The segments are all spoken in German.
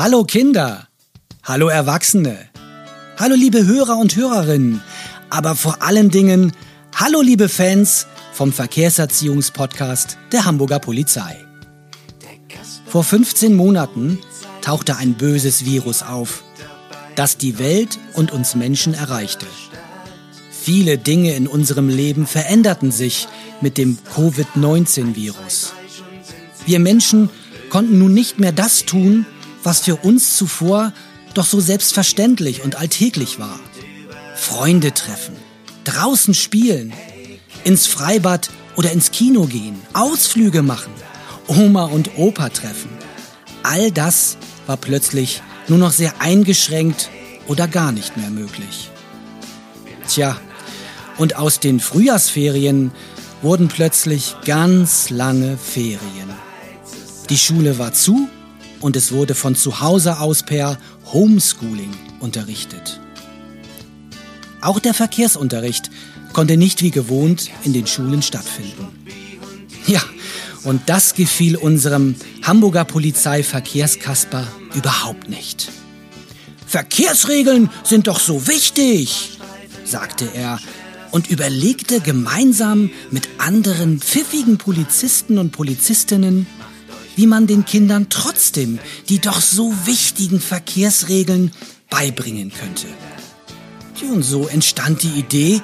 Hallo Kinder, hallo Erwachsene, hallo liebe Hörer und Hörerinnen, aber vor allen Dingen hallo liebe Fans vom Verkehrserziehungspodcast der Hamburger Polizei. Vor 15 Monaten tauchte ein böses Virus auf, das die Welt und uns Menschen erreichte. Viele Dinge in unserem Leben veränderten sich mit dem Covid-19-Virus. Wir Menschen konnten nun nicht mehr das tun, was für uns zuvor doch so selbstverständlich und alltäglich war. Freunde treffen, draußen spielen, ins Freibad oder ins Kino gehen, Ausflüge machen, Oma und Opa treffen. All das war plötzlich nur noch sehr eingeschränkt oder gar nicht mehr möglich. Tja, und aus den Frühjahrsferien wurden plötzlich ganz lange Ferien. Die Schule war zu und es wurde von zu Hause aus per Homeschooling unterrichtet. Auch der Verkehrsunterricht konnte nicht wie gewohnt in den Schulen stattfinden. Ja, und das gefiel unserem Hamburger Polizeiverkehrskasper überhaupt nicht. Verkehrsregeln sind doch so wichtig, sagte er und überlegte gemeinsam mit anderen pfiffigen Polizisten und Polizistinnen, wie man den Kindern trotzdem die doch so wichtigen Verkehrsregeln beibringen könnte. Und so entstand die Idee,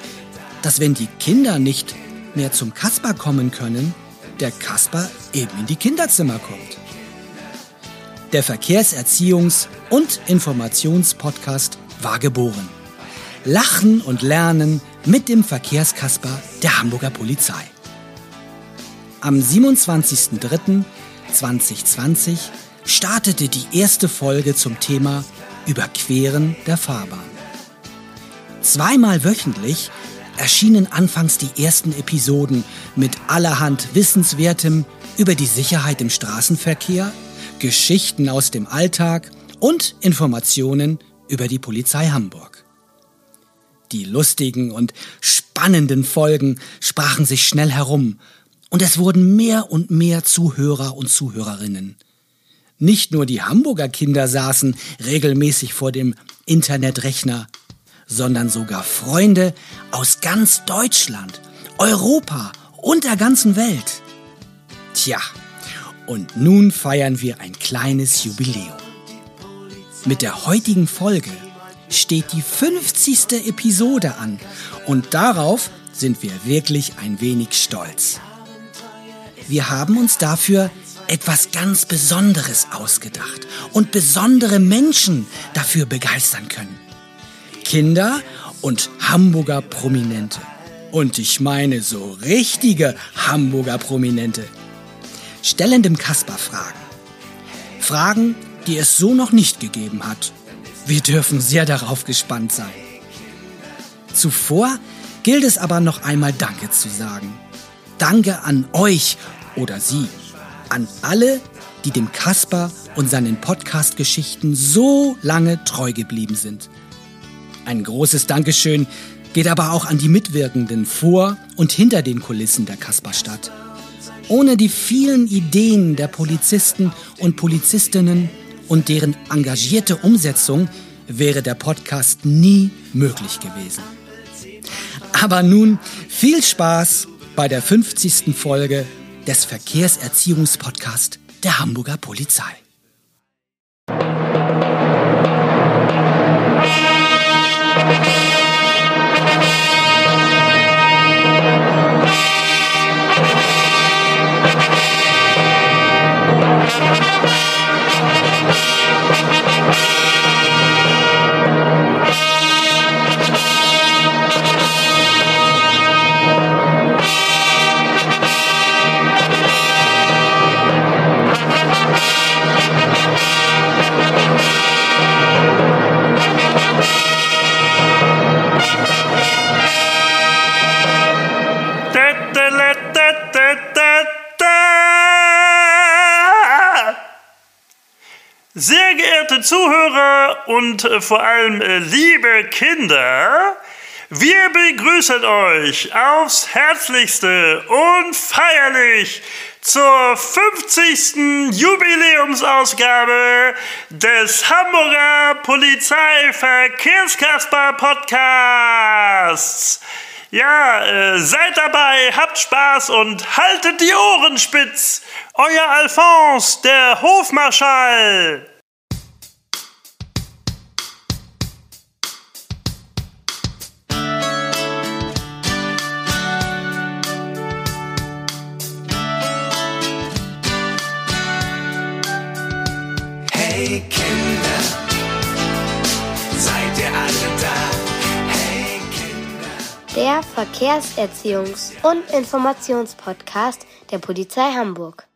dass wenn die Kinder nicht mehr zum Kasper kommen können, der Kasper eben in die Kinderzimmer kommt. Der Verkehrserziehungs- und Informationspodcast war geboren. Lachen und Lernen mit dem Verkehrskasper der Hamburger Polizei. Am 27.03.2020 startete die erste Folge zum Thema Überqueren der Fahrbahn. Zweimal wöchentlich erschienen anfangs die ersten Episoden mit allerhand Wissenswertem über die Sicherheit im Straßenverkehr Geschichten aus dem Alltag und Informationen über die Polizei Hamburg. Die lustigen und spannenden Folgen sprachen sich schnell herum und es wurden mehr und mehr Zuhörer und Zuhörerinnen. Nicht nur die Hamburger Kinder saßen regelmäßig vor dem Internetrechner, sondern sogar Freunde aus ganz Deutschland, Europa und der ganzen Welt. Tja, und nun feiern wir ein kleines Jubiläum. Mit der heutigen Folge steht die 50. Episode an und darauf sind wir wirklich ein wenig stolz. Wir haben uns dafür etwas ganz Besonderes ausgedacht und besondere Menschen dafür begeistern können. Kinder und Hamburger Prominente. Und ich meine so richtige Hamburger Prominente stellen dem Kasper Fragen. Fragen, die es so noch nicht gegeben hat. Wir dürfen sehr darauf gespannt sein. Zuvor gilt es aber noch einmal Danke zu sagen. Danke an euch oder Sie, an alle, die dem Kasper und seinen Podcast-Geschichten so lange treu geblieben sind. Ein großes Dankeschön geht aber auch an die Mitwirkenden vor und hinter den Kulissen der Kasperstadt. Ohne die vielen Ideen der Polizisten und Polizistinnen und deren engagierte Umsetzung wäre der Podcast nie möglich gewesen. Aber nun viel Spaß bei der 50. Folge des Verkehrserziehungspodcasts der Hamburger Polizei. Und äh, vor allem äh, liebe Kinder, wir begrüßen euch aufs herzlichste und feierlich zur 50. Jubiläumsausgabe des Hamburger Polizeiverkehrskasper Podcasts. Ja, äh, seid dabei, habt Spaß und haltet die Ohren spitz. Euer Alphonse, der Hofmarschall. Der Verkehrserziehungs- und Informationspodcast der Polizei Hamburg.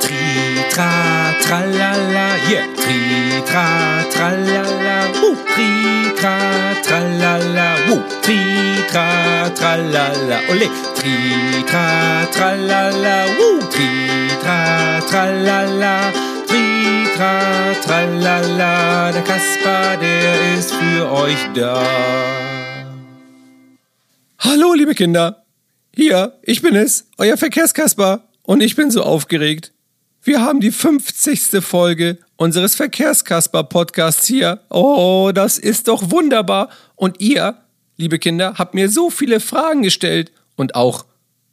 Tri, tra, tralala, yeah. Tri, tra, tralala, wuh. Tri, tra, tralala, wuh. Tri, tra, tralala, ole. Tri, tra, tralala, wuh. Tri, tra, tralala, tri, tra, tralala. Der Kasper, der ist für euch da. Hallo, liebe Kinder. Hier, ich bin es, euer Verkehrskasper. Und ich bin so aufgeregt. Wir haben die 50. Folge unseres Verkehrskasper-Podcasts hier. Oh, das ist doch wunderbar. Und ihr, liebe Kinder, habt mir so viele Fragen gestellt. Und auch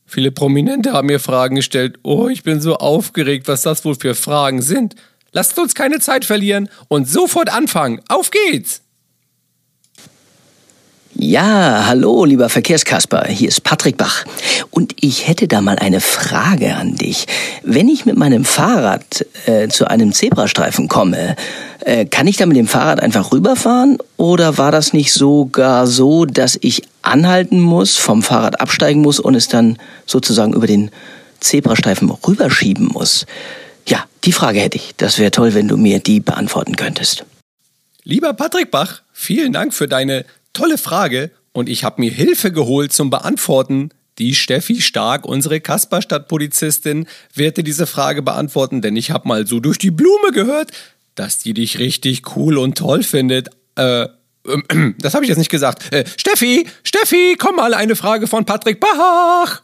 viele Prominente haben mir Fragen gestellt. Oh, ich bin so aufgeregt, was das wohl für Fragen sind. Lasst uns keine Zeit verlieren und sofort anfangen. Auf geht's! Ja, hallo, lieber Verkehrskasper, hier ist Patrick Bach. Und ich hätte da mal eine Frage an dich. Wenn ich mit meinem Fahrrad äh, zu einem Zebrastreifen komme, äh, kann ich da mit dem Fahrrad einfach rüberfahren? Oder war das nicht sogar so, dass ich anhalten muss, vom Fahrrad absteigen muss und es dann sozusagen über den Zebrastreifen rüberschieben muss? Die Frage hätte ich. Das wäre toll, wenn du mir die beantworten könntest. Lieber Patrick Bach, vielen Dank für deine tolle Frage und ich habe mir Hilfe geholt zum Beantworten. Die Steffi Stark, unsere Kasperstadtpolizistin, wird dir diese Frage beantworten, denn ich habe mal so durch die Blume gehört, dass die dich richtig cool und toll findet. Äh, das habe ich jetzt nicht gesagt. Äh, Steffi, Steffi, komm mal, eine Frage von Patrick Bach.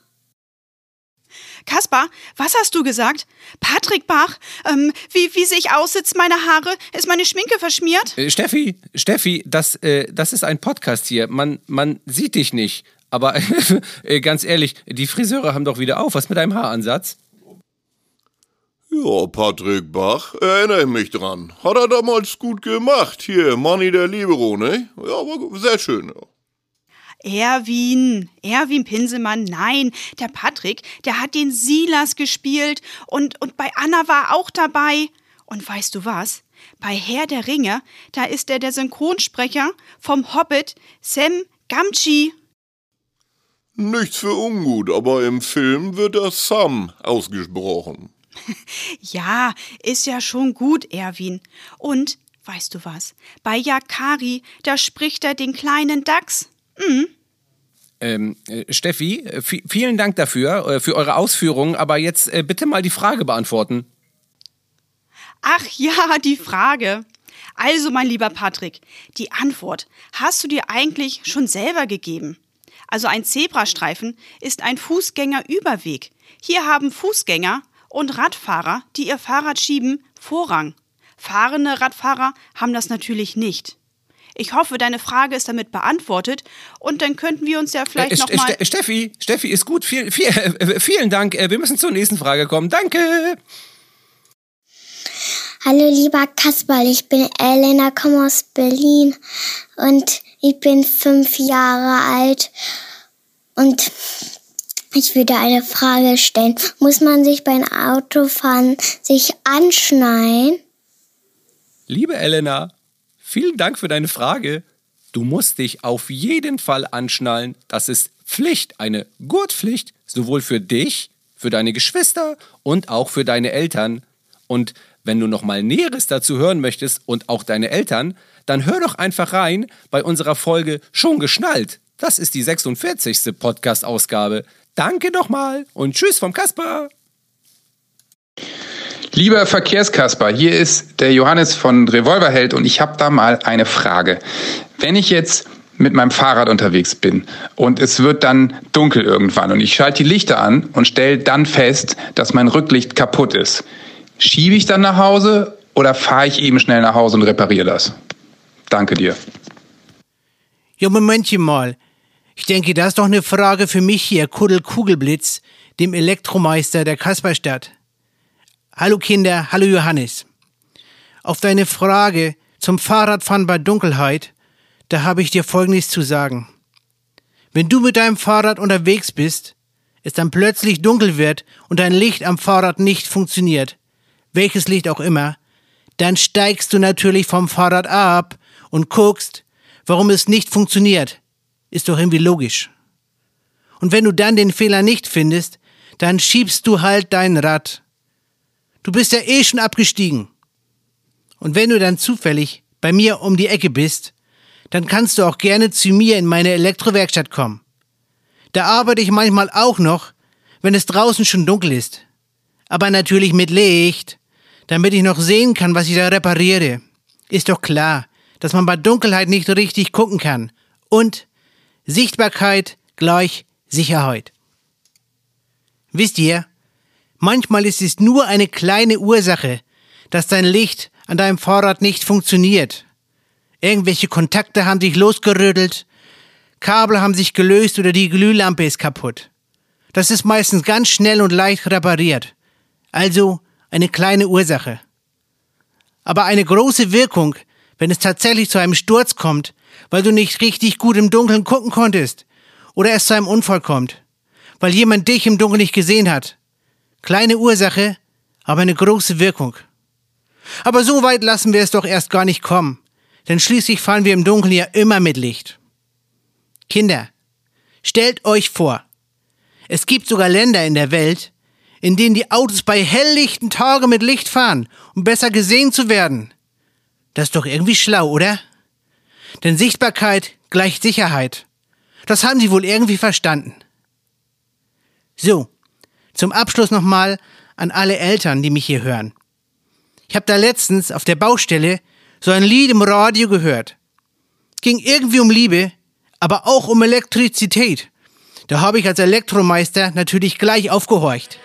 Kaspar, was hast du gesagt? Patrick Bach, ähm, wie, wie sehe ich aus? Sitzt meine Haare? Ist meine Schminke verschmiert? Äh, Steffi, Steffi, das, äh, das ist ein Podcast hier. Man, man sieht dich nicht. Aber äh, ganz ehrlich, die Friseure haben doch wieder auf. Was mit deinem Haaransatz? Ja, Patrick Bach, erinnere ich mich dran. Hat er damals gut gemacht. Hier, Manni der Libero, ne? Ja, aber sehr schön. Ja. Erwin, Erwin Pinselmann, nein, der Patrick, der hat den Silas gespielt und, und bei Anna war auch dabei. Und weißt du was? Bei Herr der Ringe, da ist er der Synchronsprecher vom Hobbit Sam Gamgee. Nichts für ungut, aber im Film wird er Sam ausgesprochen. Ja, ist ja schon gut, Erwin. Und, weißt du was? Bei Yakari, da spricht er den kleinen Dachs. Mhm. Ähm, äh, Steffi, äh, vi- vielen Dank dafür, äh, für eure Ausführungen, aber jetzt bitte mal die Frage beantworten. Ach ja, die Frage. Also, mein lieber Patrick, die Antwort hast du dir eigentlich schon selber gegeben. Also ein Zebrastreifen ist ein Fußgängerüberweg. Hier haben Fußgänger und Radfahrer, die ihr Fahrrad schieben, Vorrang. Fahrende Radfahrer haben das natürlich nicht. Ich hoffe, deine Frage ist damit beantwortet und dann könnten wir uns ja vielleicht Äh, noch mal Ste- Steffi, Steffi ist gut. Viel, viel, äh, vielen Dank. Äh, wir müssen zur nächsten Frage kommen. Danke. Hallo lieber Kasperl, ich bin Elena, komme aus Berlin und ich bin fünf Jahre alt und ich würde eine Frage stellen. Muss man sich beim Autofahren sich anschneiden? Liebe Elena, vielen Dank für deine Frage. Du musst dich auf jeden Fall anschnallen. Das ist Pflicht, eine Gurtpflicht, sowohl für dich, für deine Geschwister und auch für deine Eltern. Und wenn du noch mal Näheres dazu hören möchtest und auch deine Eltern, dann hör doch einfach rein bei unserer Folge Schon geschnallt. Das ist die 46. Podcast-Ausgabe. Danke nochmal und tschüss vom Kasper. Lieber Verkehrskasper, hier ist der Johannes von Revolverheld und ich habe da mal eine Frage. Wenn ich jetzt mit meinem Fahrrad unterwegs bin und es wird dann dunkel irgendwann und ich schalte die Lichter an und stelle dann fest, dass mein Rücklicht kaputt ist. Schiebe ich dann nach Hause oder fahre ich eben schnell nach Hause und repariere das? Danke dir. Ja, Momentchen mal. Ich denke, das ist doch eine Frage für mich hier, Kuddel Kugelblitz, dem Elektromeister der Kasperstadt. Hallo Kinder, hallo Johannes. Auf deine Frage zum Fahrradfahren bei Dunkelheit, da habe ich dir Folgendes zu sagen. Wenn du mit deinem Fahrrad unterwegs bist, es dann plötzlich dunkel wird und dein Licht am Fahrrad nicht funktioniert, welches Licht auch immer, dann steigst du natürlich vom Fahrrad ab und guckst, warum es nicht funktioniert. Ist doch irgendwie logisch. Und wenn du dann den Fehler nicht findest, dann schiebst du halt dein Rad. Du bist ja eh schon abgestiegen. Und wenn du dann zufällig bei mir um die Ecke bist, dann kannst du auch gerne zu mir in meine Elektrowerkstatt kommen. Da arbeite ich manchmal auch noch, wenn es draußen schon dunkel ist. Aber natürlich mit Licht, damit ich noch sehen kann, was ich da repariere. Ist doch klar, dass man bei Dunkelheit nicht richtig gucken kann. Und Sichtbarkeit gleich Sicherheit. Wisst ihr, manchmal ist es nur eine kleine Ursache, dass dein Licht an deinem Fahrrad nicht funktioniert. Irgendwelche Kontakte haben sich losgerüttelt, Kabel haben sich gelöst oder die Glühlampe ist kaputt. Das ist meistens ganz schnell und leicht repariert. Also eine kleine Ursache. Aber eine große Wirkung, wenn es tatsächlich zu einem Sturz kommt, weil du nicht richtig gut im Dunkeln gucken konntest, oder es zu einem Unfall kommt, weil jemand dich im Dunkeln nicht gesehen hat. Kleine Ursache, aber eine große Wirkung. Aber so weit lassen wir es doch erst gar nicht kommen, denn schließlich fahren wir im Dunkeln ja immer mit Licht. Kinder, stellt euch vor, es gibt sogar Länder in der Welt, in denen die Autos bei helllichten Tagen mit Licht fahren, um besser gesehen zu werden. Das ist doch irgendwie schlau, oder? Denn Sichtbarkeit gleicht Sicherheit. Das haben sie wohl irgendwie verstanden. So, zum Abschluss nochmal an alle Eltern, die mich hier hören. Ich habe da letztens auf der Baustelle so ein Lied im Radio gehört. Ging irgendwie um Liebe, aber auch um Elektrizität. Da habe ich als Elektromeister natürlich gleich aufgehorcht.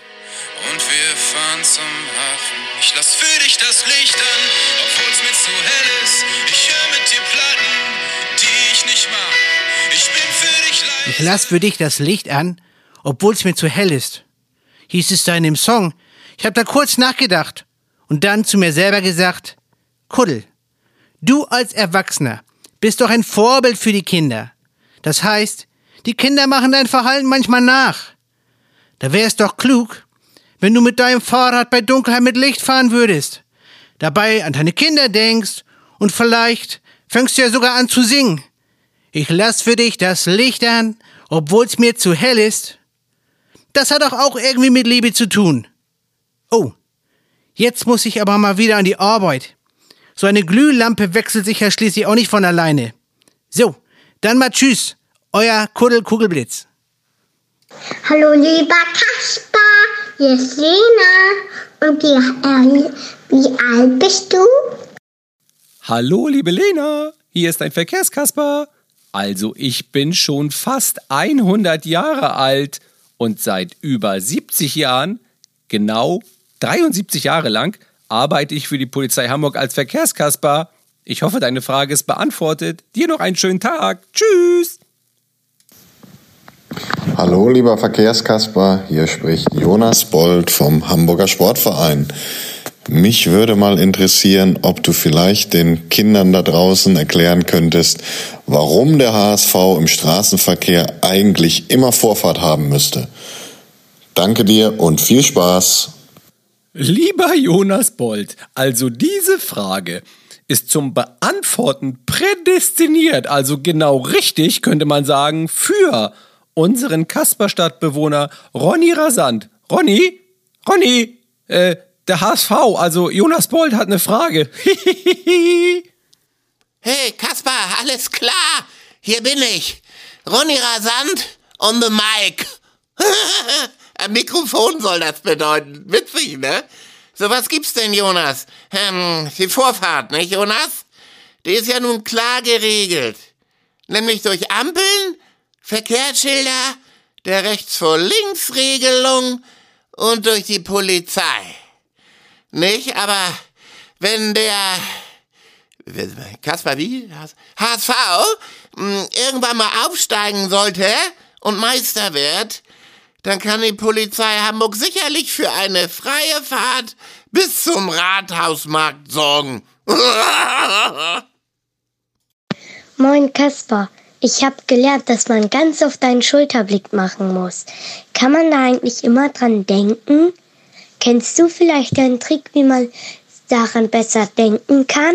Und wir fahren zum Hafen. Ich lass für dich das Licht an, obwohl's mir zu hell ist. Ich höre mit dir Platten, die ich nicht mag. Ich bin für dich leid. Ich lass für dich das Licht an, obwohl's mir zu hell ist. Hieß es da in dem Song. Ich habe da kurz nachgedacht und dann zu mir selber gesagt, Kuddel, du als Erwachsener bist doch ein Vorbild für die Kinder. Das heißt, die Kinder machen dein Verhalten manchmal nach. Da wär's doch klug, wenn du mit deinem Fahrrad bei Dunkelheit mit Licht fahren würdest, dabei an deine Kinder denkst und vielleicht fängst du ja sogar an zu singen. Ich lass für dich das Licht an, obwohl's mir zu hell ist. Das hat doch auch irgendwie mit Liebe zu tun. Oh, jetzt muss ich aber mal wieder an die Arbeit. So eine Glühlampe wechselt sich ja schließlich auch nicht von alleine. So, dann mal tschüss, euer Kuddel Kugelblitz. Hallo lieber Kasper, hier ist Lena. Und wie, äh, wie alt bist du? Hallo, liebe Lena, hier ist dein Verkehrskasper. Also, ich bin schon fast 100 Jahre alt und seit über 70 Jahren, genau 73 Jahre lang, arbeite ich für die Polizei Hamburg als Verkehrskasper. Ich hoffe, deine Frage ist beantwortet. Dir noch einen schönen Tag. Tschüss. Hallo, lieber Verkehrskasper, hier spricht Jonas Bold vom Hamburger Sportverein. Mich würde mal interessieren, ob du vielleicht den Kindern da draußen erklären könntest, warum der HSV im Straßenverkehr eigentlich immer Vorfahrt haben müsste. Danke dir und viel Spaß. Lieber Jonas Bold, also diese Frage ist zum Beantworten prädestiniert, also genau richtig, könnte man sagen, für unseren Kasperstadtbewohner Ronny Rasant. Ronny? Ronny? Äh, der HSV, also Jonas Bold hat eine Frage. Hey, Kaspar, alles klar? Hier bin ich. Ronny Rasant on the mic. Ein Mikrofon soll das bedeuten. Witzig, ne? So, was gibt's denn, Jonas? Ähm, die Vorfahrt, nicht, Jonas? Die ist ja nun klar geregelt. Nämlich durch Ampeln, Verkehrsschilder, der Rechts vor Links Regelung und durch die Polizei. Nicht? Aber wenn der Kaspar wie? HSV hm, irgendwann mal aufsteigen sollte und Meister wird, dann kann die Polizei Hamburg sicherlich für eine freie Fahrt bis zum Rathausmarkt sorgen. Moin Kaspar, ich habe gelernt, dass man ganz oft einen Schulterblick machen muss. Kann man da eigentlich immer dran denken? Kennst du vielleicht einen Trick, wie man daran besser denken kann?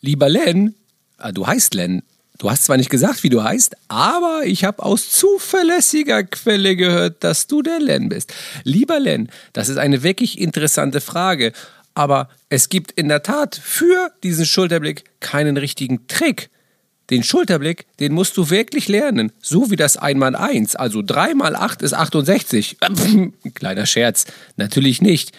Lieber Len, ah, du heißt Len. Du hast zwar nicht gesagt, wie du heißt, aber ich habe aus zuverlässiger Quelle gehört, dass du der Len bist. Lieber Len, das ist eine wirklich interessante Frage, aber es gibt in der Tat für diesen Schulterblick keinen richtigen Trick. Den Schulterblick, den musst du wirklich lernen, so wie das 1x1, also 3 mal 8 ist 68. Kleiner Scherz, natürlich nicht.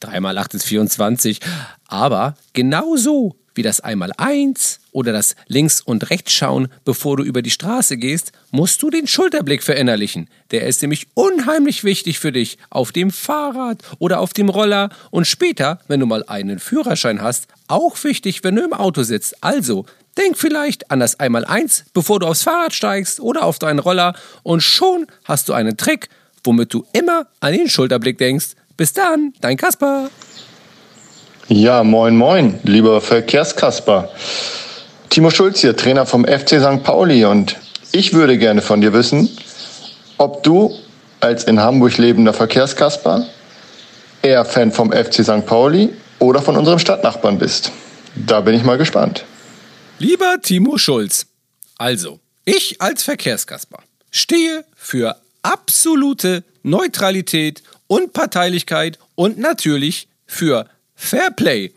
3 mal 8 ist 24, aber genau so wie das Einmal-Eins oder das Links- und Rechtsschauen, bevor du über die Straße gehst, musst du den Schulterblick verinnerlichen. Der ist nämlich unheimlich wichtig für dich auf dem Fahrrad oder auf dem Roller und später, wenn du mal einen Führerschein hast, auch wichtig, wenn du im Auto sitzt. Also, denk vielleicht an das Einmal-Eins, bevor du aufs Fahrrad steigst oder auf deinen Roller und schon hast du einen Trick, womit du immer an den Schulterblick denkst. Bis dann, dein Kasper. Ja, moin, moin, lieber Verkehrskasper. Timo Schulz hier, Trainer vom FC St. Pauli und ich würde gerne von dir wissen, ob du als in Hamburg lebender Verkehrskasper eher Fan vom FC St. Pauli oder von unserem Stadtnachbarn bist. Da bin ich mal gespannt. Lieber Timo Schulz, also, ich als Verkehrskasper stehe für absolute Neutralität, Unparteilichkeit und natürlich für Fairplay.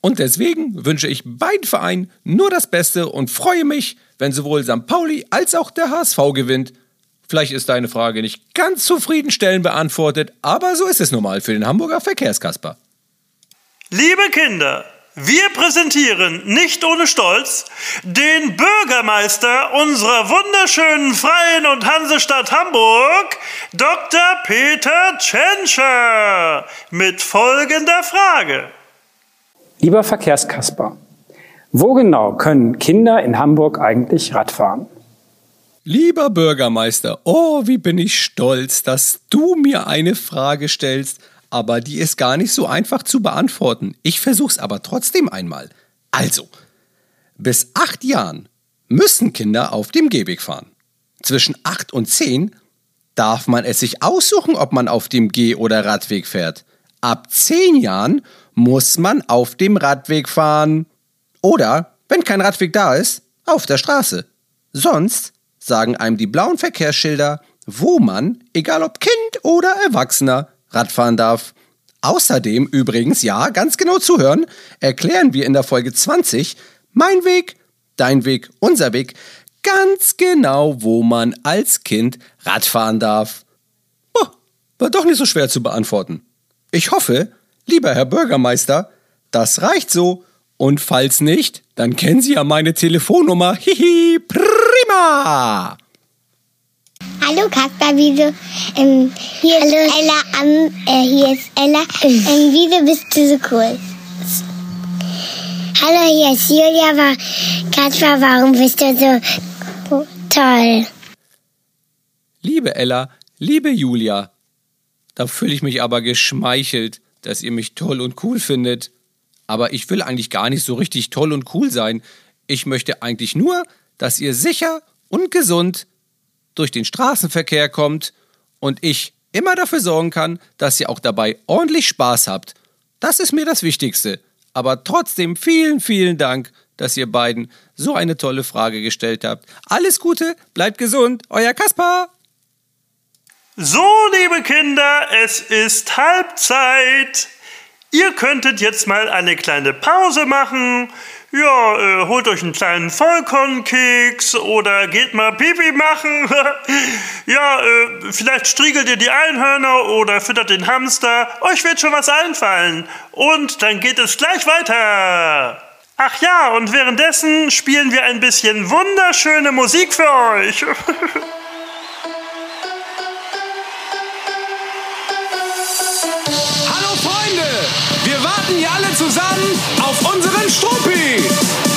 Und deswegen wünsche ich beiden Vereinen nur das Beste und freue mich, wenn sowohl St. Pauli als auch der HSV gewinnt. Vielleicht ist deine Frage nicht ganz zufriedenstellend beantwortet, aber so ist es nun mal für den Hamburger Verkehrskasper. Liebe Kinder, wir präsentieren nicht ohne Stolz den Bürgermeister unserer wunderschönen Freien und Hansestadt Hamburg, Dr. Peter Tschentscher, mit folgender Frage. Lieber Verkehrskasper, wo genau können Kinder in Hamburg eigentlich Radfahren? Lieber Bürgermeister, oh, wie bin ich stolz, dass du mir eine Frage stellst, aber die ist gar nicht so einfach zu beantworten. Ich versuch's aber trotzdem einmal. Also, bis acht Jahren müssen Kinder auf dem Gehweg fahren. Zwischen acht und zehn darf man es sich aussuchen, ob man auf dem Geh- oder Radweg fährt. Ab zehn Jahren muss man auf dem Radweg fahren. Oder, wenn kein Radweg da ist, auf der Straße. Sonst sagen einem die blauen Verkehrsschilder, wo man, egal ob Kind oder Erwachsener, Radfahren darf. Außerdem übrigens, ja, ganz genau zuhören, erklären wir in der Folge 20 mein Weg, dein Weg, unser Weg, ganz genau, wo man als Kind Radfahren darf. Oh, war doch nicht so schwer zu beantworten. Ich hoffe, lieber Herr Bürgermeister, das reicht so. Und falls nicht, dann kennen Sie ja meine Telefonnummer. Hihi, prima! Hallo Kasper, wieso? Ähm, hier ist Ella. Am, äh, hier ist Ella. Ähm, wieso bist du so cool? Hallo, hier ist Julia. Aber Kasper, warum bist du so toll? Liebe Ella, liebe Julia, da fühle ich mich aber geschmeichelt, dass ihr mich toll und cool findet. Aber ich will eigentlich gar nicht so richtig toll und cool sein. Ich möchte eigentlich nur, dass ihr sicher und gesund durch den Straßenverkehr kommt und ich immer dafür sorgen kann, dass ihr auch dabei ordentlich Spaß habt. Das ist mir das Wichtigste. Aber trotzdem vielen, vielen Dank, dass ihr beiden so eine tolle Frage gestellt habt. Alles Gute, bleibt gesund, euer Kaspar. So, liebe Kinder, es ist Halbzeit. Ihr könntet jetzt mal eine kleine Pause machen. Ja, äh, holt euch einen kleinen Vollkornkeks oder geht mal Pipi machen. ja, äh, vielleicht striegelt ihr die Einhörner oder füttert den Hamster. Euch wird schon was einfallen. Und dann geht es gleich weiter. Ach ja, und währenddessen spielen wir ein bisschen wunderschöne Musik für euch. warten hier alle zusammen auf unseren Struppi.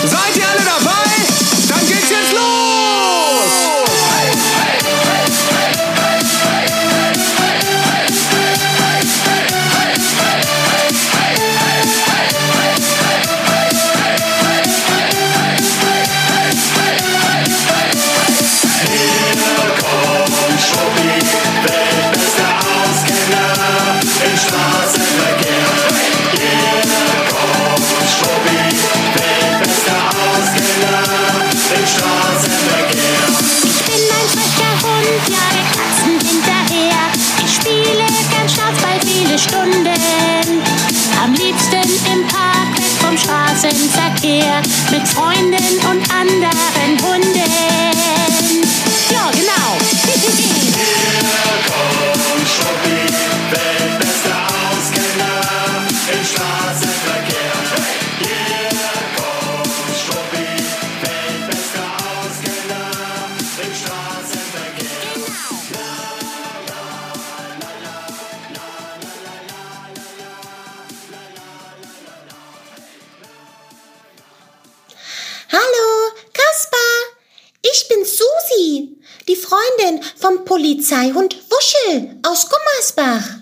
Seid ihr alle dabei? Mit Freunden Polizeihund Wuschel aus Gummersbach.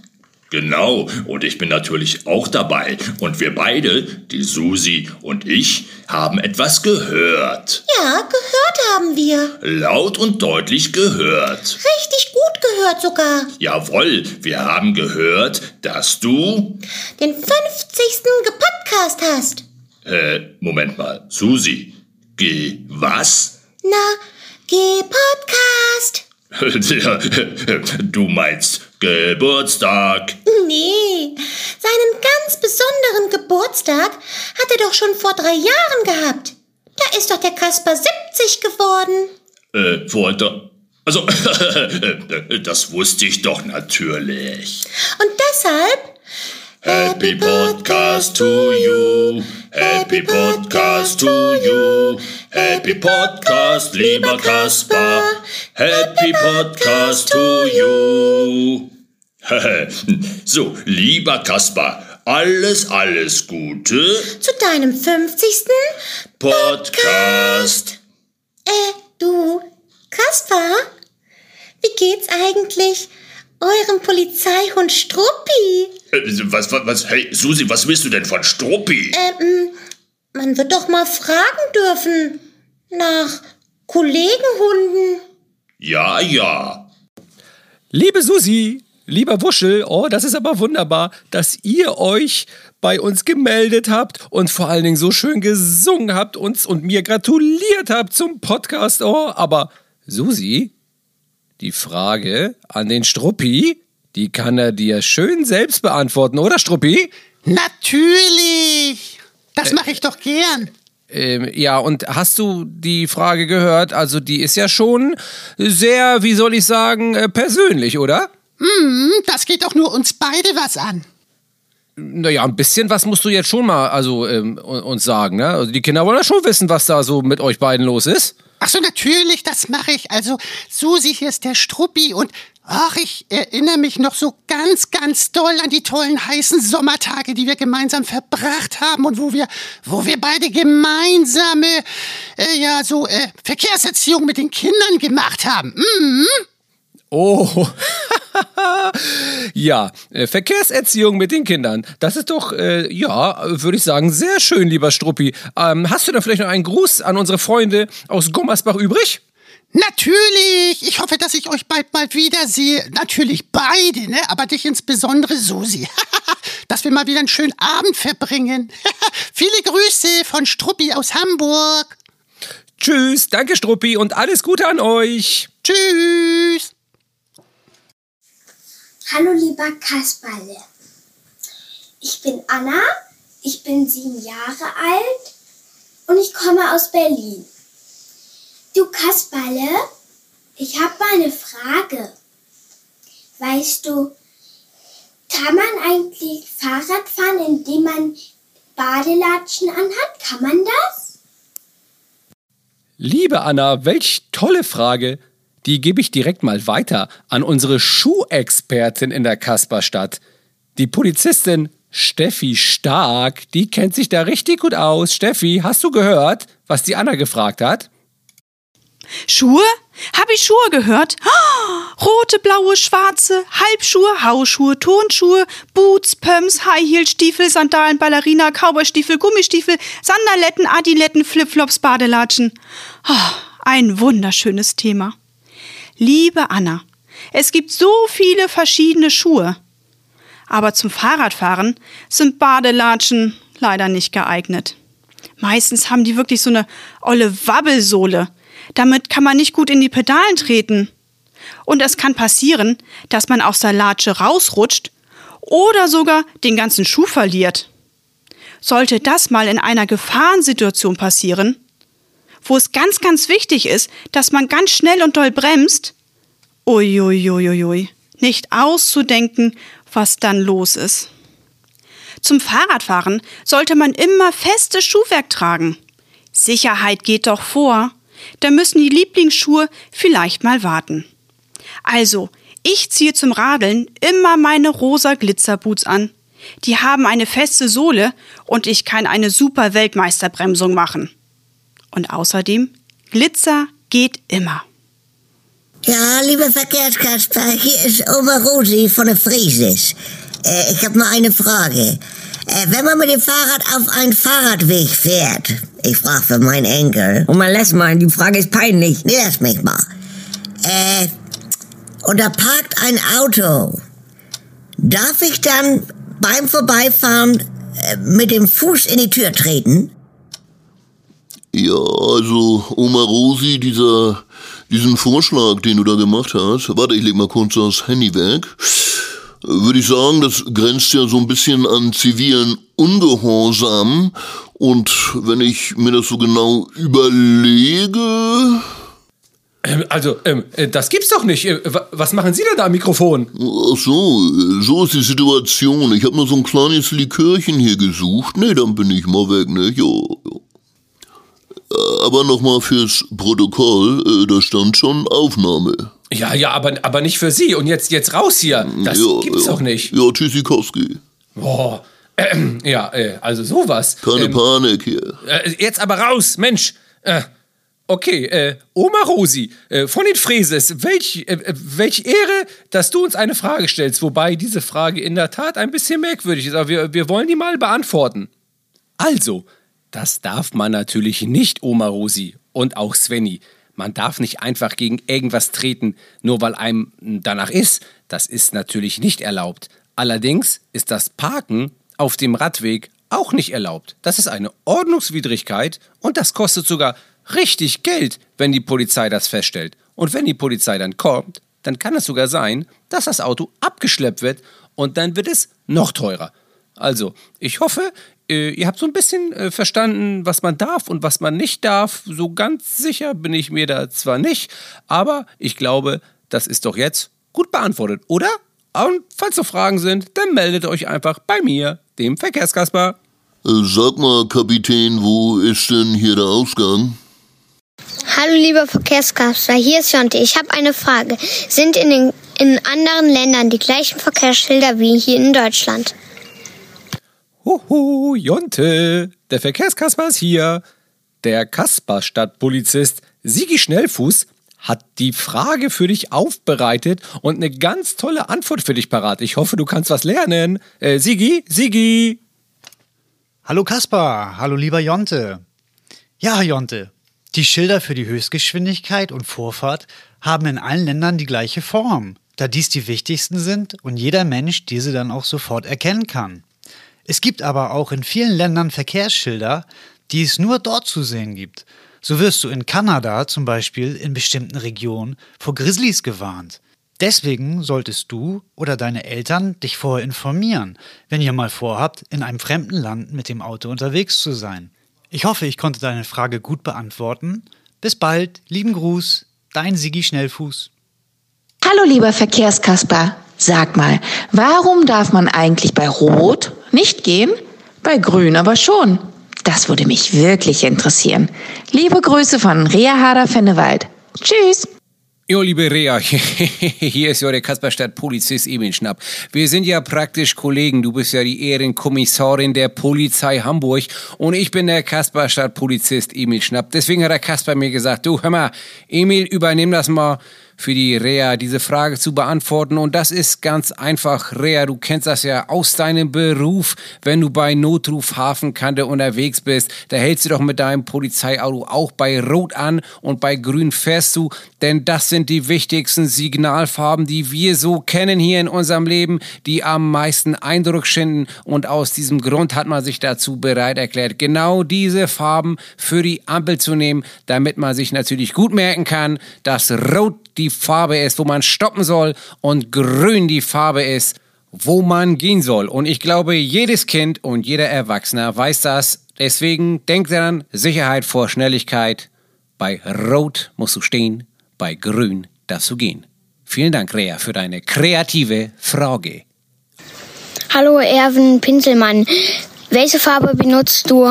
Genau, und ich bin natürlich auch dabei. Und wir beide, die Susi und ich, haben etwas gehört. Ja, gehört haben wir. Laut und deutlich gehört. Richtig gut gehört sogar. Jawohl, wir haben gehört, dass du... Den 50. Gepodcast hast. Äh, Moment mal, Susi. Geh was? Na, G-Podcast. Ja, du meinst Geburtstag. Nee, seinen ganz besonderen Geburtstag hat er doch schon vor drei Jahren gehabt. Da ist doch der Kaspar 70 geworden. Äh, vor der... Also, das wusste ich doch natürlich. Und deshalb Happy Podcast to you. Happy Podcast to you. Happy Podcast, lieber Kaspar. Happy Podcast to you. so, lieber Kaspar, alles, alles Gute. zu deinem 50. Podcast. Äh, du, Kaspar, wie geht's eigentlich eurem Polizeihund Struppi? Äh, was, was, was, hey, Susi, was willst du denn von Struppi? Ähm, man wird doch mal fragen dürfen nach Kollegenhunden. Ja, ja. Liebe Susi, lieber Wuschel, oh, das ist aber wunderbar, dass ihr euch bei uns gemeldet habt und vor allen Dingen so schön gesungen habt uns und mir gratuliert habt zum Podcast. Oh, aber Susi, die Frage an den Struppi, die kann er dir schön selbst beantworten, oder Struppi? Natürlich. Das mache ich doch gern. Ähm, ja, und hast du die Frage gehört? Also die ist ja schon sehr, wie soll ich sagen, äh, persönlich, oder? Hm, das geht doch nur uns beide was an. Naja, ein bisschen was musst du jetzt schon mal also ähm, uns sagen, ne? Also die Kinder wollen ja schon wissen, was da so mit euch beiden los ist. Ach so, natürlich, das mache ich. Also, Susi, hier ist der Struppi und ach, ich erinnere mich noch so ganz, ganz doll an die tollen heißen Sommertage, die wir gemeinsam verbracht haben und wo wir, wo wir beide gemeinsame, äh, ja, so äh, Verkehrserziehung mit den Kindern gemacht haben. Mhm. Oh, ja, äh, Verkehrserziehung mit den Kindern. Das ist doch, äh, ja, würde ich sagen, sehr schön, lieber Struppi. Ähm, hast du da vielleicht noch einen Gruß an unsere Freunde aus Gummersbach übrig? Natürlich! Ich hoffe, dass ich euch bald mal wiedersehe. Natürlich beide, ne? Aber dich insbesondere, Susi. dass wir mal wieder einen schönen Abend verbringen. Viele Grüße von Struppi aus Hamburg. Tschüss, danke Struppi und alles Gute an euch. Tschüss. Hallo lieber Kasperle. Ich bin Anna, ich bin sieben Jahre alt und ich komme aus Berlin. Du Kasperle, ich habe mal eine Frage. Weißt du, kann man eigentlich Fahrrad fahren, indem man Badelatschen anhat? Kann man das? Liebe Anna, welch tolle Frage. Die gebe ich direkt mal weiter an unsere Schuhexpertin in der Kasperstadt. Die Polizistin Steffi Stark, die kennt sich da richtig gut aus. Steffi, hast du gehört, was die Anna gefragt hat? Schuhe? Hab ich Schuhe gehört? Oh, rote, blaue, schwarze, Halbschuhe, Hausschuhe, Turnschuhe, Boots, Pumps, High Heel Stiefel, Sandalen, Ballerina, Cowboystiefel, Gummistiefel, Sandaletten, Adiletten, Flipflops, Badelatschen. Oh, ein wunderschönes Thema. Liebe Anna, es gibt so viele verschiedene Schuhe. Aber zum Fahrradfahren sind Badelatschen leider nicht geeignet. Meistens haben die wirklich so eine olle Wabbelsohle. Damit kann man nicht gut in die Pedalen treten. Und es kann passieren, dass man aus der Latsche rausrutscht oder sogar den ganzen Schuh verliert. Sollte das mal in einer Gefahrensituation passieren, wo es ganz, ganz wichtig ist, dass man ganz schnell und doll bremst, uiuiuiui, nicht auszudenken, was dann los ist. Zum Fahrradfahren sollte man immer festes Schuhwerk tragen. Sicherheit geht doch vor. Da müssen die Lieblingsschuhe vielleicht mal warten. Also, ich ziehe zum Radeln immer meine rosa Glitzerboots an. Die haben eine feste Sohle und ich kann eine super Weltmeisterbremsung machen. Und außerdem, Glitzer geht immer. Ja, liebe Verkehrskasper, hier ist Oma Rosi von der Frieses. Äh, ich habe mal eine Frage. Äh, wenn man mit dem Fahrrad auf einen Fahrradweg fährt, ich frage für meinen Enkel, und man lässt mal, die Frage ist peinlich, nee, lass mich mal. Äh, und da parkt ein Auto. Darf ich dann beim Vorbeifahren äh, mit dem Fuß in die Tür treten? Ja, also Oma Rosi, dieser, diesen Vorschlag, den du da gemacht hast, warte, ich leg mal kurz das Handy weg, würde ich sagen, das grenzt ja so ein bisschen an zivilen Ungehorsam. Und wenn ich mir das so genau überlege... Ähm, also, ähm, äh, das gibt's doch nicht. Äh, wa- Was machen Sie denn da am Mikrofon? Ach so, so ist die Situation. Ich habe nur so ein kleines Likörchen hier gesucht. Nee, dann bin ich mal weg, ne? Jo, jo. Aber nochmal fürs Protokoll, äh, da stand schon Aufnahme. Ja, ja, aber, aber nicht für Sie. Und jetzt, jetzt raus hier. Das ja, gibt's ja. doch nicht. Ja, Tschüssikowski. Boah. Ähm, ja, äh, also sowas. Keine Ähm, Panik hier. Äh, jetzt aber raus, Mensch. Äh, okay, äh, Oma Rosi äh, von den Fräses, welch, welch Ehre, dass du uns eine Frage stellst, wobei diese Frage in der Tat ein bisschen merkwürdig ist, aber wir, wir wollen die mal beantworten. Also, das darf man natürlich nicht, Oma Rosi und auch Svenny. Man darf nicht einfach gegen irgendwas treten, nur weil einem danach ist. Das ist natürlich nicht erlaubt. Allerdings ist das Parken auf dem Radweg auch nicht erlaubt. Das ist eine Ordnungswidrigkeit und das kostet sogar richtig Geld, wenn die Polizei das feststellt. Und wenn die Polizei dann kommt, dann kann es sogar sein, dass das Auto abgeschleppt wird und dann wird es noch teurer. Also, ich hoffe, äh, ihr habt so ein bisschen äh, verstanden, was man darf und was man nicht darf. So ganz sicher bin ich mir da zwar nicht, aber ich glaube, das ist doch jetzt gut beantwortet, oder? Und falls noch Fragen sind, dann meldet euch einfach bei mir, dem Verkehrskasper. Äh, Sag mal, Kapitän, wo ist denn hier der Ausgang? Hallo lieber Verkehrskasper, hier ist Jonte. Ich habe eine Frage. Sind in den in anderen Ländern die gleichen Verkehrsschilder wie hier in Deutschland? Huhu, Jonte, der Verkehrskasper ist hier. Der Kasperstadtpolizist Sigi Schnellfuß hat die Frage für dich aufbereitet und eine ganz tolle Antwort für dich parat. Ich hoffe, du kannst was lernen. Äh, Sigi, Sigi. Hallo Kaspar, hallo lieber Jonte. Ja, Jonte, die Schilder für die Höchstgeschwindigkeit und Vorfahrt haben in allen Ländern die gleiche Form, da dies die wichtigsten sind und jeder Mensch diese dann auch sofort erkennen kann. Es gibt aber auch in vielen Ländern Verkehrsschilder, die es nur dort zu sehen gibt. So wirst du in Kanada zum Beispiel in bestimmten Regionen vor Grizzlies gewarnt. Deswegen solltest du oder deine Eltern dich vorher informieren, wenn ihr mal vorhabt, in einem fremden Land mit dem Auto unterwegs zu sein. Ich hoffe, ich konnte deine Frage gut beantworten. Bis bald, lieben Gruß, dein Sigi Schnellfuß. Hallo lieber Verkehrskasper, sag mal, warum darf man eigentlich bei Rot nicht gehen, Bei Grün aber schon. Das würde mich wirklich interessieren. Liebe Grüße von Rea Hader-Fennewald. Tschüss. Jo, liebe Rea, hier ist ja der Kasperstadt-Polizist Emil Schnapp. Wir sind ja praktisch Kollegen. Du bist ja die Ehrenkommissarin der Polizei Hamburg und ich bin der Kasperstadt-Polizist Emil Schnapp. Deswegen hat der Kasper mir gesagt, du, hör mal, Emil, übernimm das mal für die Rea diese Frage zu beantworten. Und das ist ganz einfach, Rea, du kennst das ja aus deinem Beruf. Wenn du bei Notruf Hafenkante unterwegs bist, da hältst du doch mit deinem Polizeiauto auch bei Rot an und bei Grün fährst du, denn das sind die wichtigsten Signalfarben, die wir so kennen hier in unserem Leben, die am meisten Eindruck schinden. Und aus diesem Grund hat man sich dazu bereit erklärt, genau diese Farben für die Ampel zu nehmen, damit man sich natürlich gut merken kann, dass Rot die Farbe ist, wo man stoppen soll und grün die Farbe ist, wo man gehen soll. Und ich glaube, jedes Kind und jeder Erwachsener weiß das. Deswegen denkt daran, Sicherheit vor Schnelligkeit. Bei Rot musst du stehen, bei Grün darfst du gehen. Vielen Dank, Rea, für deine kreative Frage. Hallo Erwin Pinselmann. Welche Farbe benutzt du,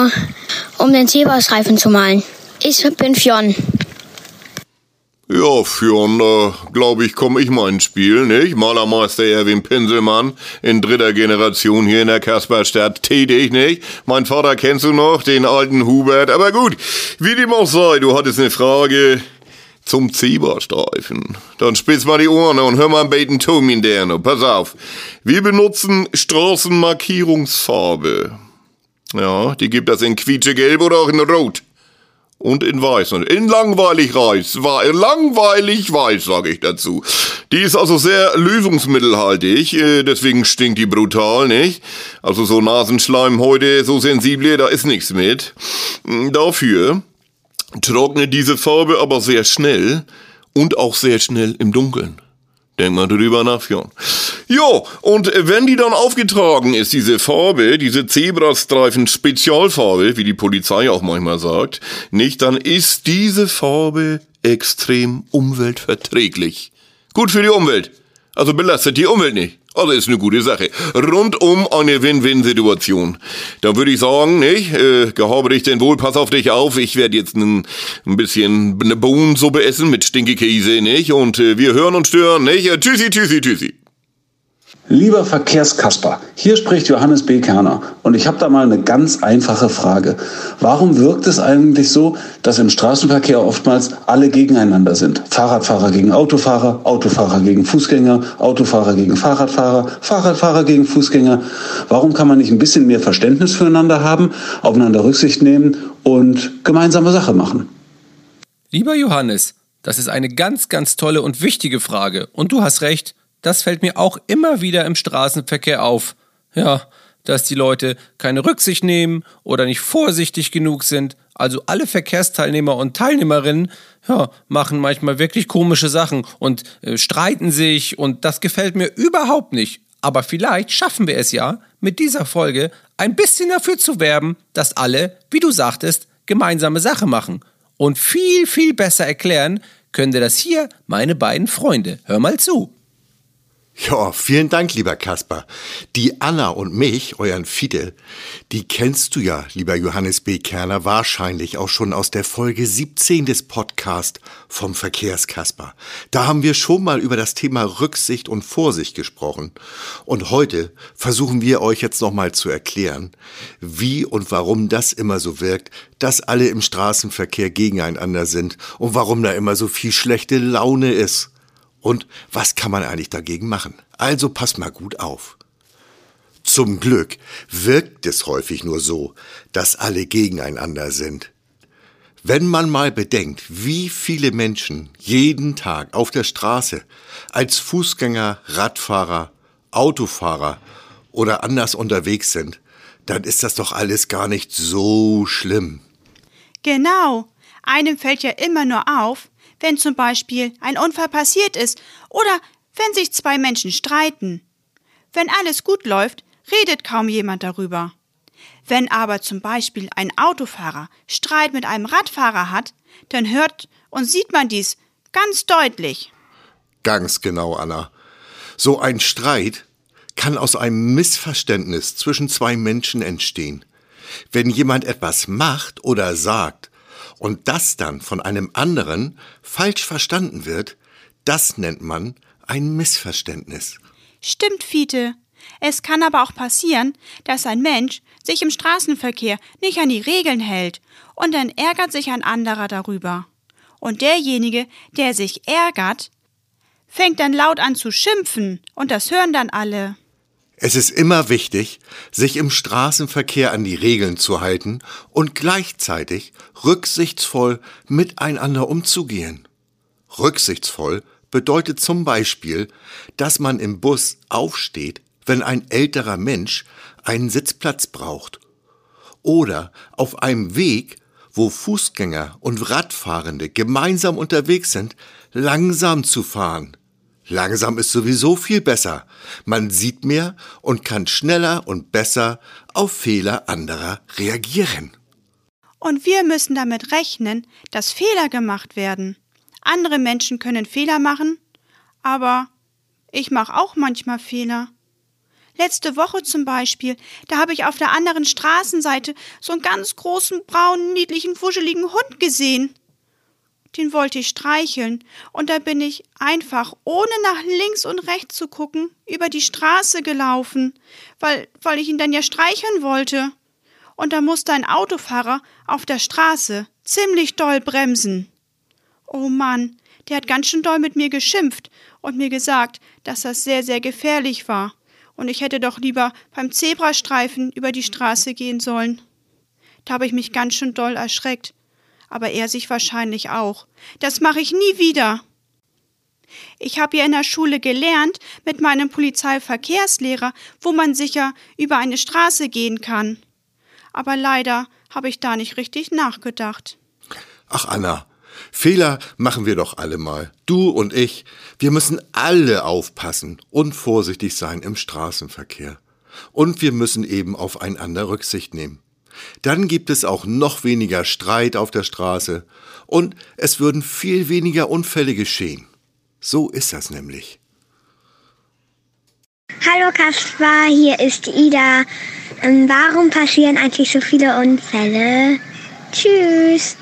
um den Zebrastreifen zu malen? Ich bin Fionn. Ja, Fionn, da glaube ich, komme ich mal ins Spiel, nicht? Malermeister Erwin Pinselmann, in dritter Generation hier in der Kasperstadt tätig, nicht? Mein Vater kennst du noch, den alten Hubert. Aber gut, wie dem auch sei, du hattest eine Frage zum Zebrastreifen. Dann spitz mal die Ohren und hör mal ein Beten Tom in der noch. Pass auf. Wir benutzen Straßenmarkierungsfarbe. Ja, die gibt es in quietschegelb oder auch in rot und in weiß. In langweilig weiß, langweilig weiß, sage ich dazu. Die ist also sehr lösungsmittelhaltig, äh, deswegen stinkt die brutal, nicht? Also so Nasenschleim heute, so sensibel, da ist nichts mit. Hm, dafür trocknet diese Farbe aber sehr schnell und auch sehr schnell im Dunkeln. Denk mal drüber nach, Jon. Jo, und wenn die dann aufgetragen ist, diese Farbe, diese Zebrastreifen Spezialfarbe, wie die Polizei auch manchmal sagt, nicht, dann ist diese Farbe extrem umweltverträglich. Gut für die Umwelt. Also belastet die Umwelt nicht. Also ist eine gute Sache. Rundum eine Win-Win-Situation. Da würde ich sagen, nicht? Äh, gehabe dich denn wohl, pass auf dich auf. Ich werde jetzt ein, ein bisschen eine Bohnensuppe essen mit Stinkekäse, nicht? Und äh, wir hören und stören, nicht? Äh, tschüssi, tschüssi, tschüssi. Lieber Verkehrskasper, hier spricht Johannes B. Kerner und ich habe da mal eine ganz einfache Frage. Warum wirkt es eigentlich so, dass im Straßenverkehr oftmals alle gegeneinander sind? Fahrradfahrer gegen Autofahrer, Autofahrer gegen Fußgänger, Autofahrer gegen Fahrradfahrer, Fahrradfahrer gegen Fußgänger. Warum kann man nicht ein bisschen mehr Verständnis füreinander haben, aufeinander Rücksicht nehmen und gemeinsame Sache machen? Lieber Johannes, das ist eine ganz, ganz tolle und wichtige Frage. Und du hast recht, das fällt mir auch immer wieder im Straßenverkehr auf. Ja, dass die Leute keine Rücksicht nehmen oder nicht vorsichtig genug sind. Also alle Verkehrsteilnehmer und Teilnehmerinnen ja, machen manchmal wirklich komische Sachen und äh, streiten sich und das gefällt mir überhaupt nicht. Aber vielleicht schaffen wir es ja, mit dieser Folge ein bisschen dafür zu werben, dass alle, wie du sagtest, gemeinsame Sache machen. Und viel, viel besser erklären können dir das hier meine beiden Freunde. Hör mal zu. Ja, vielen Dank, lieber Kasper. Die Anna und mich, euren Fidel, die kennst du ja, lieber Johannes B. Kerner, wahrscheinlich auch schon aus der Folge 17 des Podcasts vom Verkehrskasper. Da haben wir schon mal über das Thema Rücksicht und Vorsicht gesprochen. Und heute versuchen wir euch jetzt nochmal zu erklären, wie und warum das immer so wirkt, dass alle im Straßenverkehr gegeneinander sind und warum da immer so viel schlechte Laune ist. Und was kann man eigentlich dagegen machen? Also pass mal gut auf. Zum Glück wirkt es häufig nur so, dass alle gegeneinander sind. Wenn man mal bedenkt, wie viele Menschen jeden Tag auf der Straße als Fußgänger, Radfahrer, Autofahrer oder anders unterwegs sind, dann ist das doch alles gar nicht so schlimm. Genau. Einem fällt ja immer nur auf, wenn zum Beispiel ein Unfall passiert ist oder wenn sich zwei Menschen streiten. Wenn alles gut läuft, redet kaum jemand darüber. Wenn aber zum Beispiel ein Autofahrer Streit mit einem Radfahrer hat, dann hört und sieht man dies ganz deutlich. Ganz genau, Anna. So ein Streit kann aus einem Missverständnis zwischen zwei Menschen entstehen. Wenn jemand etwas macht oder sagt und das dann von einem anderen falsch verstanden wird, das nennt man ein Missverständnis. Stimmt, Fiete. Es kann aber auch passieren, dass ein Mensch sich im Straßenverkehr nicht an die Regeln hält und dann ärgert sich ein anderer darüber. Und derjenige, der sich ärgert, fängt dann laut an zu schimpfen und das hören dann alle. Es ist immer wichtig, sich im Straßenverkehr an die Regeln zu halten und gleichzeitig rücksichtsvoll miteinander umzugehen. Rücksichtsvoll bedeutet zum Beispiel, dass man im Bus aufsteht, wenn ein älterer Mensch einen Sitzplatz braucht. Oder auf einem Weg, wo Fußgänger und Radfahrende gemeinsam unterwegs sind, langsam zu fahren. Langsam ist sowieso viel besser. Man sieht mehr und kann schneller und besser auf Fehler anderer reagieren. Und wir müssen damit rechnen, dass Fehler gemacht werden. Andere Menschen können Fehler machen, aber ich mache auch manchmal Fehler. Letzte Woche zum Beispiel, da habe ich auf der anderen Straßenseite so einen ganz großen, braunen, niedlichen, wuscheligen Hund gesehen. Den wollte ich streicheln, und da bin ich einfach, ohne nach links und rechts zu gucken, über die Straße gelaufen, weil, weil ich ihn dann ja streicheln wollte. Und da musste ein Autofahrer auf der Straße ziemlich doll bremsen. Oh Mann, der hat ganz schön doll mit mir geschimpft und mir gesagt, dass das sehr, sehr gefährlich war und ich hätte doch lieber beim Zebrastreifen über die Straße gehen sollen. Da habe ich mich ganz schön doll erschreckt, aber er sich wahrscheinlich auch. Das mache ich nie wieder. Ich habe ja in der Schule gelernt mit meinem Polizeiverkehrslehrer, wo man sicher über eine Straße gehen kann. Aber leider habe ich da nicht richtig nachgedacht. Ach, Anna, Fehler machen wir doch alle mal. Du und ich. Wir müssen alle aufpassen und vorsichtig sein im Straßenverkehr. Und wir müssen eben aufeinander Rücksicht nehmen. Dann gibt es auch noch weniger Streit auf der Straße und es würden viel weniger Unfälle geschehen. So ist das nämlich. Hallo Kaspar, hier ist Ida. Ähm, warum passieren eigentlich so viele Unfälle? Tschüss.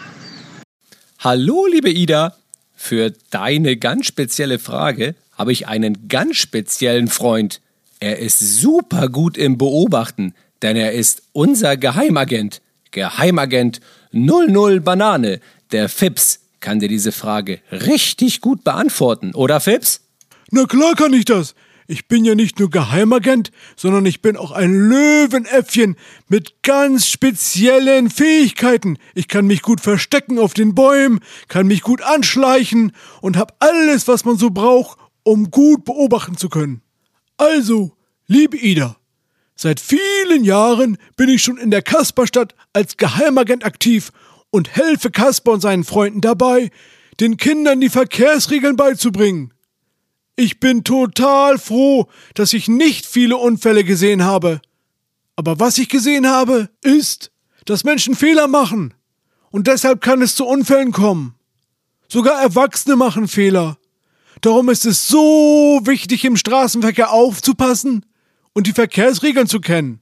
Hallo, liebe Ida. Für deine ganz spezielle Frage habe ich einen ganz speziellen Freund. Er ist super gut im Beobachten, denn er ist unser Geheimagent. Geheimagent 00 Banane. Der Fips kann dir diese Frage richtig gut beantworten, oder Fips? Na klar kann ich das. Ich bin ja nicht nur Geheimagent, sondern ich bin auch ein Löwenäffchen mit ganz speziellen Fähigkeiten. Ich kann mich gut verstecken auf den Bäumen, kann mich gut anschleichen und habe alles, was man so braucht, um gut beobachten zu können. Also, liebe Ida, seit vielen Jahren bin ich schon in der Kasperstadt als Geheimagent aktiv und helfe Kasper und seinen Freunden dabei, den Kindern die Verkehrsregeln beizubringen. Ich bin total froh, dass ich nicht viele Unfälle gesehen habe. Aber was ich gesehen habe, ist, dass Menschen Fehler machen. Und deshalb kann es zu Unfällen kommen. Sogar Erwachsene machen Fehler. Darum ist es so wichtig, im Straßenverkehr aufzupassen und die Verkehrsregeln zu kennen.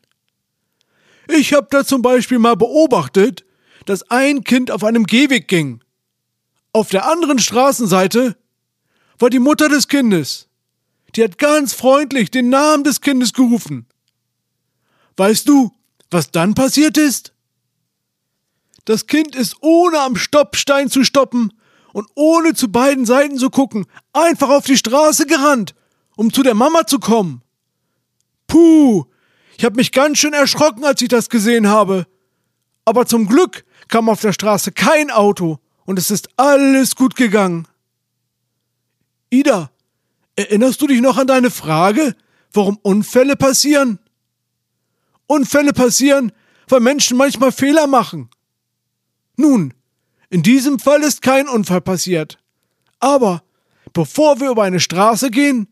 Ich habe da zum Beispiel mal beobachtet, dass ein Kind auf einem Gehweg ging. Auf der anderen Straßenseite war die Mutter des Kindes. Die hat ganz freundlich den Namen des Kindes gerufen. Weißt du, was dann passiert ist? Das Kind ist ohne am Stoppstein zu stoppen und ohne zu beiden Seiten zu gucken, einfach auf die Straße gerannt, um zu der Mama zu kommen. Puh, ich habe mich ganz schön erschrocken, als ich das gesehen habe. Aber zum Glück kam auf der Straße kein Auto und es ist alles gut gegangen. Ida, erinnerst du dich noch an deine Frage, warum Unfälle passieren? Unfälle passieren, weil Menschen manchmal Fehler machen. Nun, in diesem Fall ist kein Unfall passiert. Aber bevor wir über eine Straße gehen,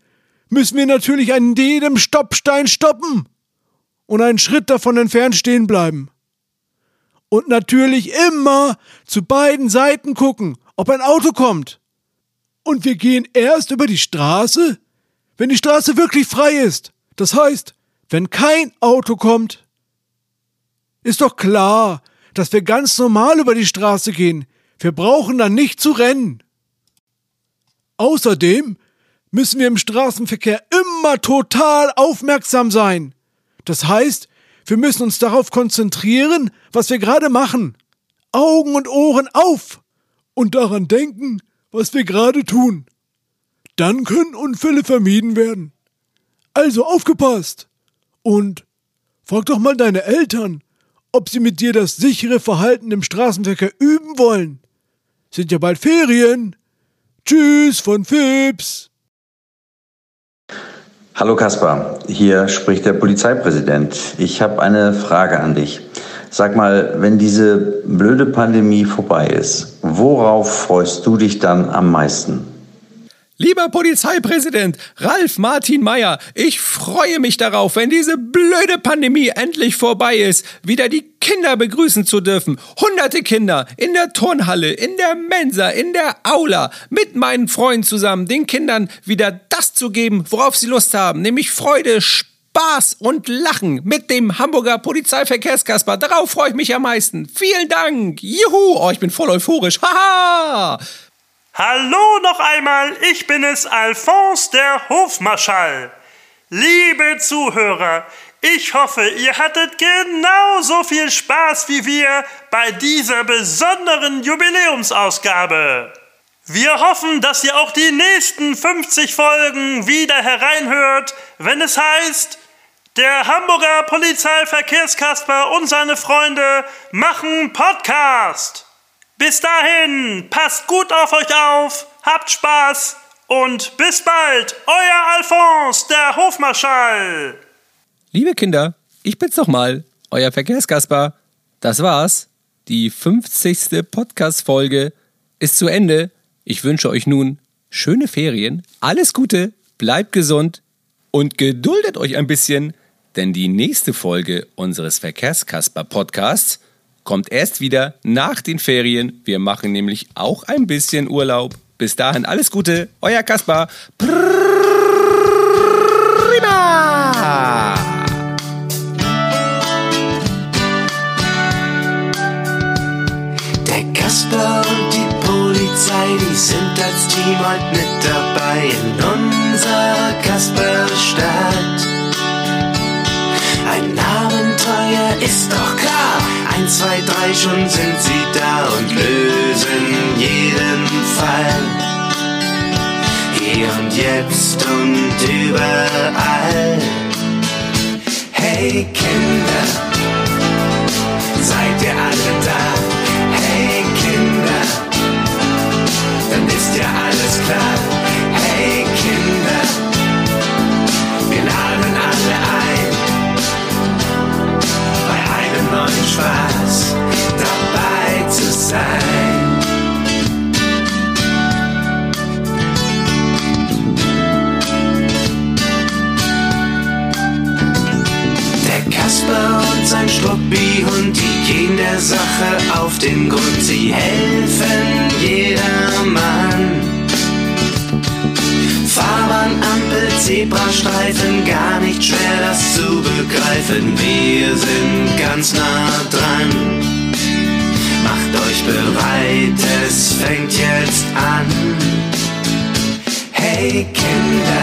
müssen wir natürlich an jedem Stoppstein stoppen und einen Schritt davon entfernt stehen bleiben. Und natürlich immer zu beiden Seiten gucken, ob ein Auto kommt. Und wir gehen erst über die Straße, wenn die Straße wirklich frei ist. Das heißt, wenn kein Auto kommt. Ist doch klar, dass wir ganz normal über die Straße gehen. Wir brauchen dann nicht zu rennen. Außerdem müssen wir im Straßenverkehr immer total aufmerksam sein. Das heißt, wir müssen uns darauf konzentrieren, was wir gerade machen. Augen und Ohren auf und daran denken, was wir gerade tun. Dann können Unfälle vermieden werden. Also aufgepasst. Und frag doch mal deine Eltern, ob sie mit dir das sichere Verhalten im Straßenverkehr üben wollen. Sind ja bald Ferien. Tschüss von Fips. Hallo Kaspar, hier spricht der Polizeipräsident. Ich habe eine Frage an dich. Sag mal, wenn diese blöde Pandemie vorbei ist, worauf freust du dich dann am meisten? Lieber Polizeipräsident Ralf Martin Meyer, ich freue mich darauf, wenn diese blöde Pandemie endlich vorbei ist, wieder die Kinder begrüßen zu dürfen. Hunderte Kinder in der Turnhalle, in der Mensa, in der Aula, mit meinen Freunden zusammen, den Kindern wieder das zu geben, worauf sie Lust haben, nämlich Freude, Spaß und Lachen mit dem Hamburger Polizeiverkehrskasper. Darauf freue ich mich am meisten. Vielen Dank. Juhu, oh, ich bin voll euphorisch. Haha. Hallo noch einmal, ich bin es, Alphonse der Hofmarschall. Liebe Zuhörer, ich hoffe, ihr hattet genauso viel Spaß wie wir bei dieser besonderen Jubiläumsausgabe. Wir hoffen, dass ihr auch die nächsten 50 Folgen wieder hereinhört, wenn es heißt, der Hamburger Polizeiverkehrskasper und seine Freunde machen Podcast. Bis dahin, passt gut auf euch auf, habt Spaß und bis bald, euer Alphonse, der Hofmarschall. Liebe Kinder, ich bin's nochmal, euer Verkehrskasper. Das war's. Die 50. Podcast-Folge ist zu Ende. Ich wünsche euch nun schöne Ferien, alles Gute, bleibt gesund und geduldet euch ein bisschen, denn die nächste Folge unseres Verkehrskasper-Podcasts kommt erst wieder nach den Ferien. Wir machen nämlich auch ein bisschen Urlaub. Bis dahin alles Gute, euer Kaspar. Prima! Der Kasper und die Polizei, die sind als Team heute mit dabei in unserer Kasperstadt. Ein Abenteuer ist doch klar. Eins, zwei, drei, schon sind sie da und lösen jeden Fall. Hier und jetzt und überall. Hey Kinder, seid ihr alle da? Hey Kinder, dann ist ja alles klar. Spaß dabei zu sein. Der Kasper und sein Struppi-Hund, die gehen der Sache auf den Grund. Sie helfen jedermann. Fahrbahn, Ampel, Zebrastreifen, gar nicht schwer das zu begreifen. Wir sind ganz nah dran. Macht euch bereit, es fängt jetzt an. Hey Kinder,